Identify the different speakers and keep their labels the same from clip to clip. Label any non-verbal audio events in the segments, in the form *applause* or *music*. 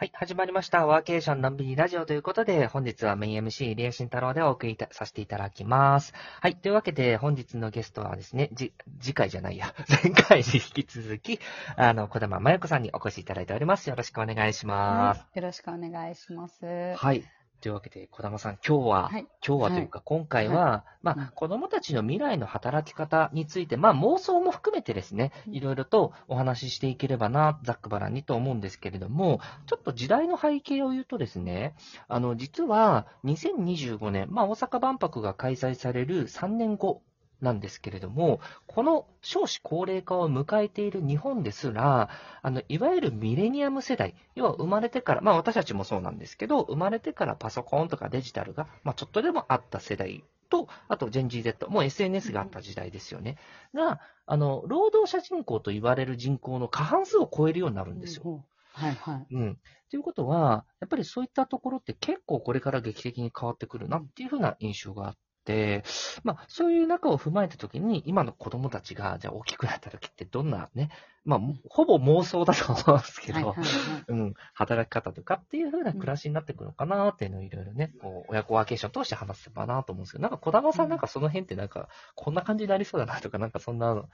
Speaker 1: はい、始まりました。ワーケーションのんびりラジオということで、本日はメイン MC、リエシン太郎でお送りさせていただきます。はい、というわけで、本日のゲストはですね、じ、次回じゃないや、*laughs* 前回に引き続き、あの、小玉真由子さんにお越しいただいております。よろしくお願いします。
Speaker 2: よろしくお願いします。
Speaker 1: はい。というわけで、小玉さん、今日は、
Speaker 2: はい。
Speaker 1: 今日はというか、今回は、まあ、
Speaker 2: うん。
Speaker 1: 子供たちの未来の働き方について、まあ、妄想も含めてですね、
Speaker 2: うん。
Speaker 1: いろいろとお話ししていければな、ざっくばらんにと思うんですけれども、ちょっと時代の背景を言うとですね、あの、実は、2025年、まあ、大阪万博が開催される3年後なんですけれども、この少子高齢化を迎えている日本ですら、あの、いわゆるミレニアム世代、要は生まれてから、まあ私たちもそうなんですけど、生まれてからパソコンとかデジタルが、まあちょっとでもあった世代と、あと、ジェンジー Z、もう SNS があった時代ですよね。が、あの、労働者人口と言われる人口の過半数を超えるようになるんですよ。
Speaker 2: うんはいはい。
Speaker 1: うん。ということは、やっぱりそういったところって結構これから劇的に変わってくるなっていうふうな印象があって、まあ、そういう中を踏まえたときに、今の子供たちが、じゃあ大きくなった時ってどんなね、まあ、ほぼ妄想だと思うんですけど、
Speaker 2: はいはいはい。
Speaker 1: うん、働き方とかっていう風な暮らしになってくるのかなっていうのをいろいろね、こう、親子ワーケーション通して話せばなと思うんですけど、なんか小玉さんなんかその辺ってなんか、こんな感じになりそうだなとか、なんかそんな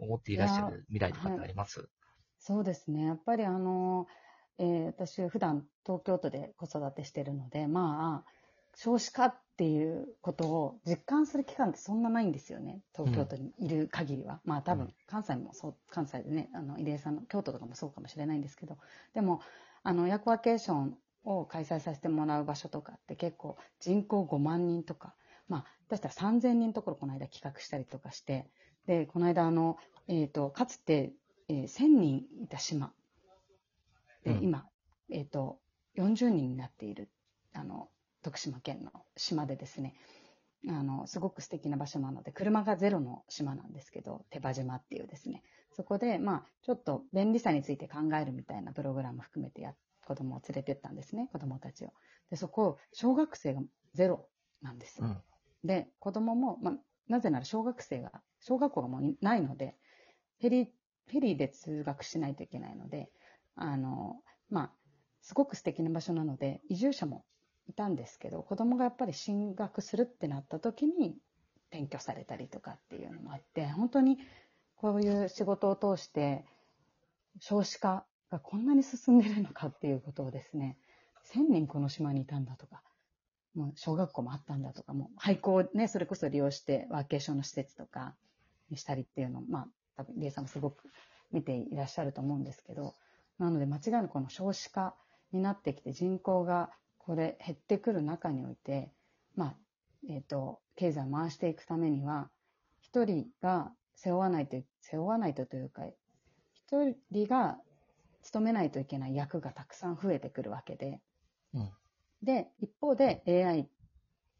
Speaker 1: 思っていらっしゃる未来とかってあります？
Speaker 2: そうですね。やっぱりあの、えー私普段東京都で子育てしてるので、まあ、少子化っていうことを実感する期間ってそんなないんですよね。東京都にいる限りは。まあ多分
Speaker 1: うん。
Speaker 2: 関西もそう、関西でね、あの、入江さんの京都とかもそうかもしれないんですけど、でも、あの、親子ワーケーションを開催させてもらう場所とかって結構人口5万人とか、まあ、出したら3000人ところこの間企画したりとかして、で、この間あの、えっ、と、かつて、えー1000人いた島。で、
Speaker 1: うん。
Speaker 2: 今、えっ、と、40人になっている、あの、徳島県の島でですね、あの、すごく素敵な場所なので、車がゼロの島なんですけど、手羽島っていうですね、そこで、まあ、ちょっと便利さについて考えるみたいなプログラム含めてや、子供を連れてったんですね、子供たちを。で、そこ、小学生がゼロなんですよ。
Speaker 1: うん。
Speaker 2: で、子供も、まあ、なぜなら小学生が、小学校がもういないので、フェリー、フェリーで通学しないといけないので、あの、まあ、すごく素敵な場所なので、移住者もいたんですけど、子供がやっぱり進学するってなった時に転居されたりとかっていうのもあって、本当にこういう仕事を通して、少子化がこんなに進んでるのかっていうことをですね、1000人この島にいたんだとか、もう小学校もあったんだとか、もう廃校をね、それこそ利用してワーケーションの施設とかにしたりっていうのを、まあ、多分、リエさんもすごく見ていらっしゃると思うんですけど、なので間違いなくこの少子化になってきて人口がこれ減ってくる中において、まあ、えっ、と、経済を回していくためには、一人が背負わないと、背負わないとというか、一人が務めないといけない役がたくさん増えてくるわけで、
Speaker 1: うん。
Speaker 2: で、一方で AI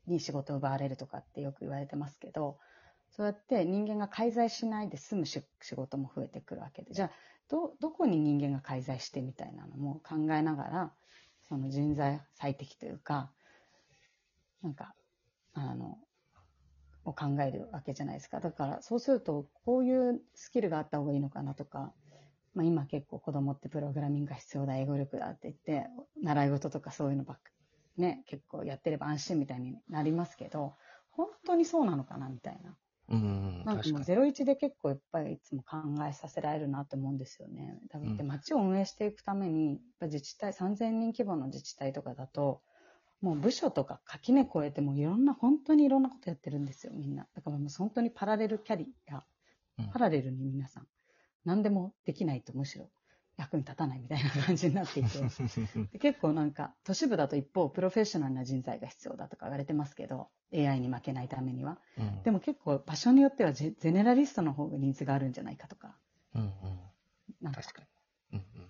Speaker 2: に仕事を奪われるとかってよく言われてますけど、そうやって人間が介在しないで済むし仕事も増えてくるわけで、じゃあ、ど、どこに人間が介在してみたいなのも考えながら、その人材最適というか、なんか、あの、を考えるわけじゃないですか。だから、そうすると、こういうスキルがあった方がいいのかなとか、まあ今結構子供ってプログラミングが必要だ、英語力だって言って、習い事とかそういうのばっか、ね、結構やってれば安心みたいになりますけど、本当にそうなのかなみたいな。
Speaker 1: うん、
Speaker 2: なんかもう。ゼロ一で結構やっぱりいつも考えさせられるなと思うんですよね。多分で
Speaker 1: うん
Speaker 2: 街を運営していくために、やっぱ自治体、3000人規模の自治体とかだと、もう部署とか垣根越えてもういろんな、本当にいろんなことやってるんですよ、みんな。だからもう本当にパラレルキャリア、
Speaker 1: うん
Speaker 2: パラレルに皆さん、何でもできないとむしろ役に立たないみたいな感じになっていて。*laughs* で結構なんか、都市部だと一方、プロフェッショナルな人材が必要だとか言われてますけど、AI に負けないためには。
Speaker 1: うん
Speaker 2: でも結構場所によってはゼゼネラリストの方がニーズがあるんじゃないかとか、
Speaker 1: うんうん。
Speaker 2: なんか
Speaker 1: 確かに。うんうん。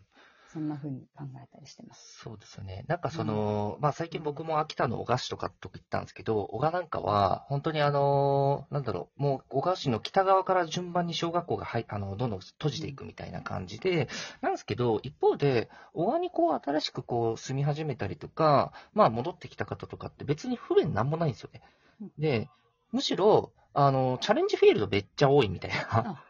Speaker 2: そんな風に考えたりしてます。
Speaker 1: そうですよね。なんかその、まあ最近僕も秋田の小菓子とかとこ行ったんですけど、小賀なんかは、本当にあの、なんだろう、もう小菓子の北側から順番に小学校がはい、あの、どんどん閉じていくみたいな感じで、なんですけど、一方で、小賀にこう新しくこう住み始めたりとか、まあ戻ってきた方とかって別に不便なんもないんですよね
Speaker 2: うん。
Speaker 1: で、むしろ、あの、チャレンジフィールドめっちゃ多いみたいな。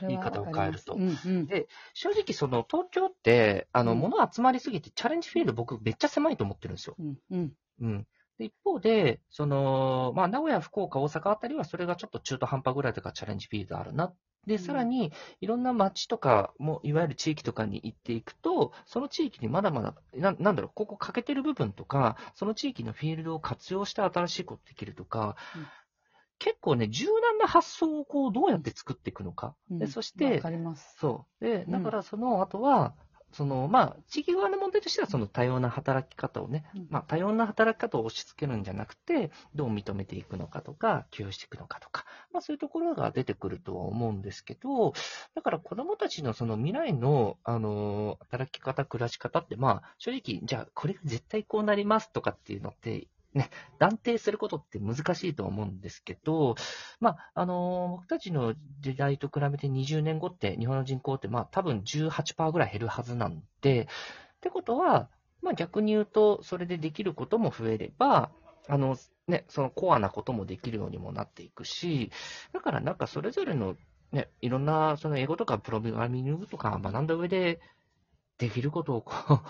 Speaker 1: 言い方を変えると。
Speaker 2: うんうん。
Speaker 1: で正直その東京って、あの、
Speaker 2: うん。
Speaker 1: 物集まりすぎてチャレンジフィールド僕めっちゃ狭いと思ってるんですよ。
Speaker 2: うんうん。
Speaker 1: うん。で、一方で、その、まあ、名古屋、福岡、大阪あたりは、それがちょっと中途半端ぐらいとかチャレンジフィールドあるな。で、
Speaker 2: ん。
Speaker 1: さらに、いろんな街とかも、いわゆる地域とかに行っていくと、その地域にまだまだ、ななんだろう、ここ欠けてる部分とか、その地域のフィールドを活用して新しいことできるとか、
Speaker 2: うん
Speaker 1: 結構ね、柔軟な発想をこう、どうやって作っていくのか。
Speaker 2: うん
Speaker 1: で、そして
Speaker 2: わ、かります。
Speaker 1: そう。で、
Speaker 2: うん
Speaker 1: だからその後は、その、まあ、地域側の問題としては、その多様な働き方をね、
Speaker 2: うん
Speaker 1: まあ、多様な働き方を押し付けるんじゃなくて、どう認めていくのかとか、給与していくのかとか、まあ、そういうところが出てくるとは思うんですけど、だから子供たちのその未来の、あの、働き方、暮らし方って、まあ、正直、じゃあ、これが絶対こうなりますとかっていうのって、ね、断定することって難しいと思うんですけど、まあ、あの僕たちの時代と比べて20年後って日本の人口ってまあ多分18%ぐらい減るはずなんで、ってことは、まあ逆に言うと、それでできることも増えれば、あのね、そのコアなこともできるようにもなっていくし、だからなんかそれぞれのね、いろんなその英語とかプログラミングとか学んだ上で、できることをこう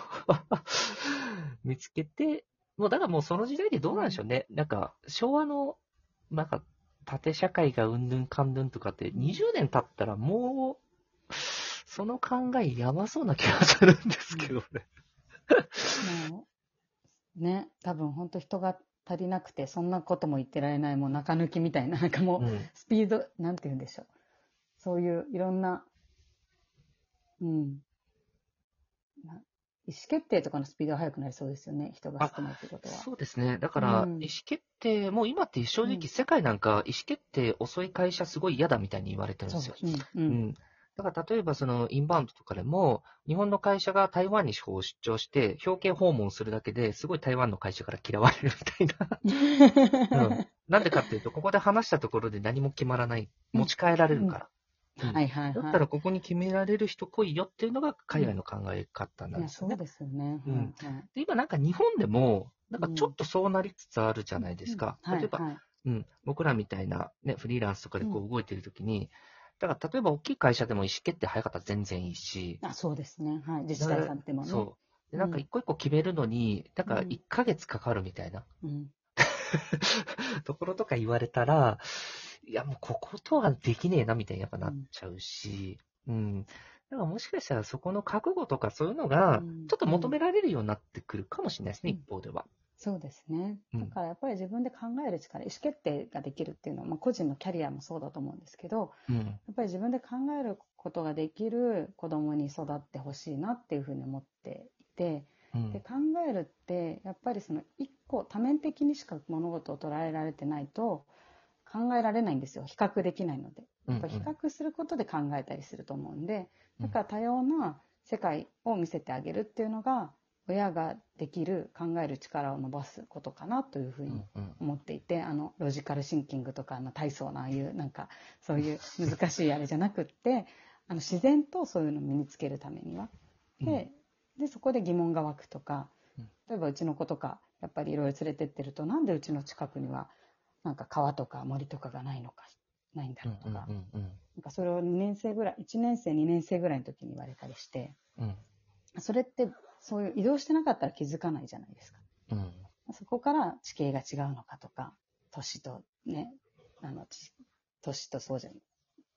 Speaker 1: *laughs* 見つけて、もうだからもうその時代でどうなんでしょうね。なんか昭和の、なんか縦社会がうんぬんかんぬんとかって20年経ったらもう、その考えやばそうな気がするんですけどね。
Speaker 2: もう、ね、多分本当人が足りなくて、そんなことも言ってられない、もう中抜きみたいな、なんかもう、
Speaker 1: うん
Speaker 2: スピード、なんて言うんでしょう。そういういろんな、うん。な意思決定とかのスピードが速くなりそうですよね、人が少ないってことは。
Speaker 1: そうですね。だから、
Speaker 2: うん
Speaker 1: 意思決定、もう今って正直
Speaker 2: うん
Speaker 1: 世界なんか意思決定遅い会社すごい嫌だみたいに言われてるんですよ。
Speaker 2: うん、う。
Speaker 1: うんん。だから例えばそのインバウンドとかでも、日本の会社が台湾に出張して、表敬訪問するだけですごい台湾の会社から嫌われるみたいな。*laughs* うんなんでかっていうと、ここで話したところで何も決まらない。持ち帰られるから。うん
Speaker 2: はいはいはい。
Speaker 1: だったらここに決められる人来いよっていうのが海外の考え方なんですよね。
Speaker 2: そうですよね。
Speaker 1: うんで今なんか日本でも、なんかちょっとそうなりつつあるじゃないですか。
Speaker 2: うん
Speaker 1: 例えば、
Speaker 2: はいはい
Speaker 1: うん、僕らみたいな、ね、フリーランスとかでこう動いてるときに、だから例えば大きい会社でも意思決定早かったら全然いいし、
Speaker 2: あ、そうですね。はい。自治体さんでもね。
Speaker 1: そう。でなんか一個一個決めるのに、なんか
Speaker 2: うん
Speaker 1: 1ヶ月かかるみたいな
Speaker 2: うん。*laughs*
Speaker 1: ところとか言われたら、いやもうこことはできねえなみたいにやっぱなっちゃうし、うん。だからもしかしたらそこの覚悟とかそういうのが
Speaker 2: うん、
Speaker 1: ちょっと求められるようになってくるかもしれないですね、
Speaker 2: うん
Speaker 1: 一方では。
Speaker 2: そうですね。
Speaker 1: うん
Speaker 2: だからやっぱり自分で考える力、意思決定ができるっていうのは、まあ、個人のキャリアもそうだと思うんですけど、
Speaker 1: うん。
Speaker 2: やっぱり自分で考えることができる子供に育ってほしいなっていうふうに思っていて、
Speaker 1: うん
Speaker 2: で考えるってやっぱりその一個多面的にしか物事を捉えられてないと考えられないんですよ。比較できないので。やっぱり比較することで考えたりすると思うんで、だから多様な世界を見せてあげるっていうのが親ができる考える力を伸ばすことかなというふうに思っていてあのロジカルシンキングとかあの体操のああいうなんかそういう難しいあれじゃなくって *laughs* あの自然とそういうのを身につけるためには。ででそこで疑問が湧くとか
Speaker 1: うん。
Speaker 2: 例えばうちの子とかやっぱりいろいろ連れてってるとなんでうちの近くにはなんか川とか森とかがないのかないんだ
Speaker 1: うん
Speaker 2: ろうとか,、
Speaker 1: うんうん
Speaker 2: なんかそれを2年生ぐらい1年生2年生ぐらいの時に言われたりして
Speaker 1: うん。
Speaker 2: それってそういう移動してなかったら気づかないじゃないですか。
Speaker 1: うん。
Speaker 2: そこから地形が違うのかとか、都市とね、あの、ち都市とそうじゃない、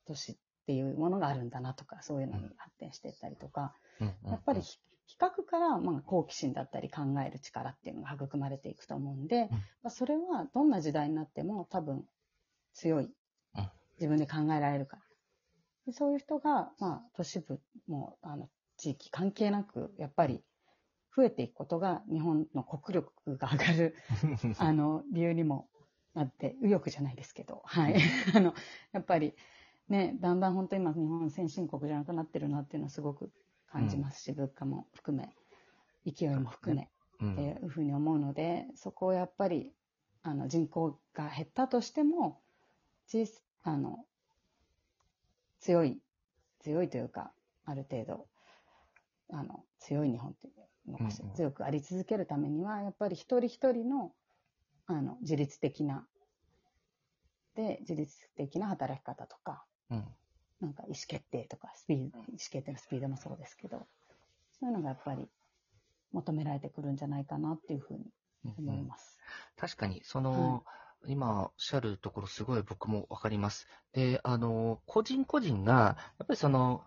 Speaker 2: 都市っていうものがあるんだなとか、そういうのに発展していったりとか、
Speaker 1: うんうん。
Speaker 2: やっぱりひ比較から、まあ、好奇心だったり考える力っていうのが育まれていくと思うんで、まあ、それはどんな時代になっても多分強い
Speaker 1: うん。
Speaker 2: 自分で考えられるから。でそういう人が、まあ、都市部も、あの、地域関係なく、やっぱり増えていくことが日本の国力が上がる *laughs* あの、理由にもなって、右翼じゃないですけど、はい。*laughs* あの、やっぱり、ね、だんだん本当今、日本先進国じゃなくなってるなっていうのはすごく感じますし、物価も含め、勢いも含め、
Speaker 1: うん。
Speaker 2: っていうふうに思うので、そこをやっぱり、あの、人口が減ったとしても、あの、強い、強いというか、ある程度、あの、強い日本っていうのかしら
Speaker 1: うんうん。
Speaker 2: 強くあり続けるためには、やっぱり一人一人の、あの、自律的な、で、自律的な働き方とか、
Speaker 1: うん
Speaker 2: なんか意思決定とか、スピード、意思決定のスピードもそうですけど、そういうのがやっぱり求められてくるんじゃないかなっていうふうに思います。
Speaker 1: 確かに、その、今おっしゃるところすごい僕もわかります。で、あの、個人個人が、やっぱりその、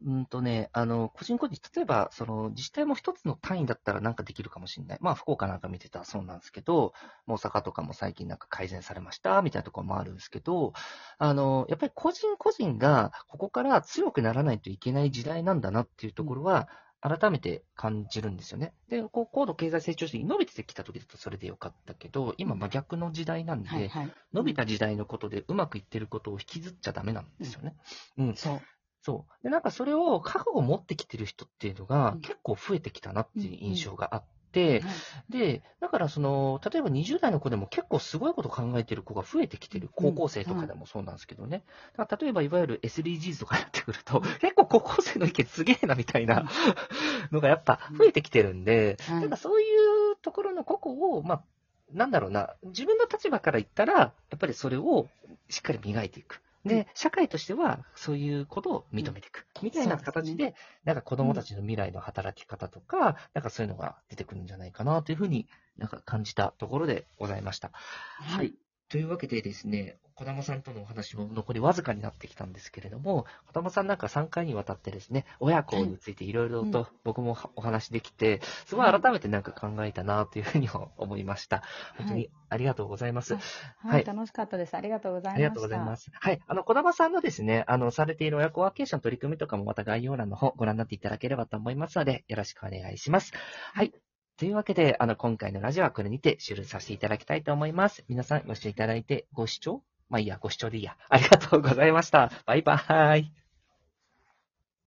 Speaker 1: うんとね、あの、個人個人、例えば、その、自治体も一つの単位だったらなんかできるかもしれない。まあ、福岡なんか見てたらそうなんですけど、大阪とかも最近なんか改善されました、みたいなところもあるんですけど、あの、やっぱり個人個人が、ここから強くならないといけない時代なんだなっていうところは、改めて感じるんですよね。で、こう高度経済成長期に伸びてきた時だとそれでよかったけど、今真逆の時代なんで、
Speaker 2: はいはい。
Speaker 1: 伸びた時代のことでうまくいってることを引きずっちゃダメなんですよね。うん。
Speaker 2: そう。
Speaker 1: そう。で、なんかそれを覚悟を持ってきてる人っていうのが
Speaker 2: うん。
Speaker 1: 結構増えてきたなっていう印象があって、
Speaker 2: はい。
Speaker 1: で、だからその、例えば20代の子でも結構すごいこと考えてる子が増えてきてる。高校生とかでもそうなんですけどね。だから例えばいわゆる SDGs とかやってくると、結構高校生の意見すげえなみたいなのがやっぱ増えてきてるんで、
Speaker 2: はい
Speaker 1: なんかそういうところの個々を、まあ、なんだろうな、自分の立場から言ったら、やっぱりそれをしっかり磨いていく。
Speaker 2: うん
Speaker 1: で、社会としてはそういうことを認めていく。みたいな形で、なんか子供たちの未来の働き方とか、なんかそういうのが出てくるんじゃないかなというふうになんか感じたところでございました。はい。というわけでですね、小玉さんとのお話も残りわずかになってきたんですけれども、小玉さんなんか3回にわたってですね、親子についていろいろ
Speaker 2: うん
Speaker 1: と僕もお話できて、すごい改めてなんか考えたなというふうに思いました。本当にありがとうございます。
Speaker 2: は
Speaker 1: はい
Speaker 2: い。楽しかったです。ありがとうございました。
Speaker 1: ありがとうございま。す。はい。あの、小玉さんのですね、あの、されている親子ワーケーション取り組みとかもまた概要欄の方ご覧になっていただければと思いますので、よろしくお願いします。はい。というわけで、あの、今回のラジオはこれにて終了させていただきたいと思います。皆さんご視聴いただいてご視聴？まあいいや、ご視聴でいいや。ありがとうございました。バイバーイ。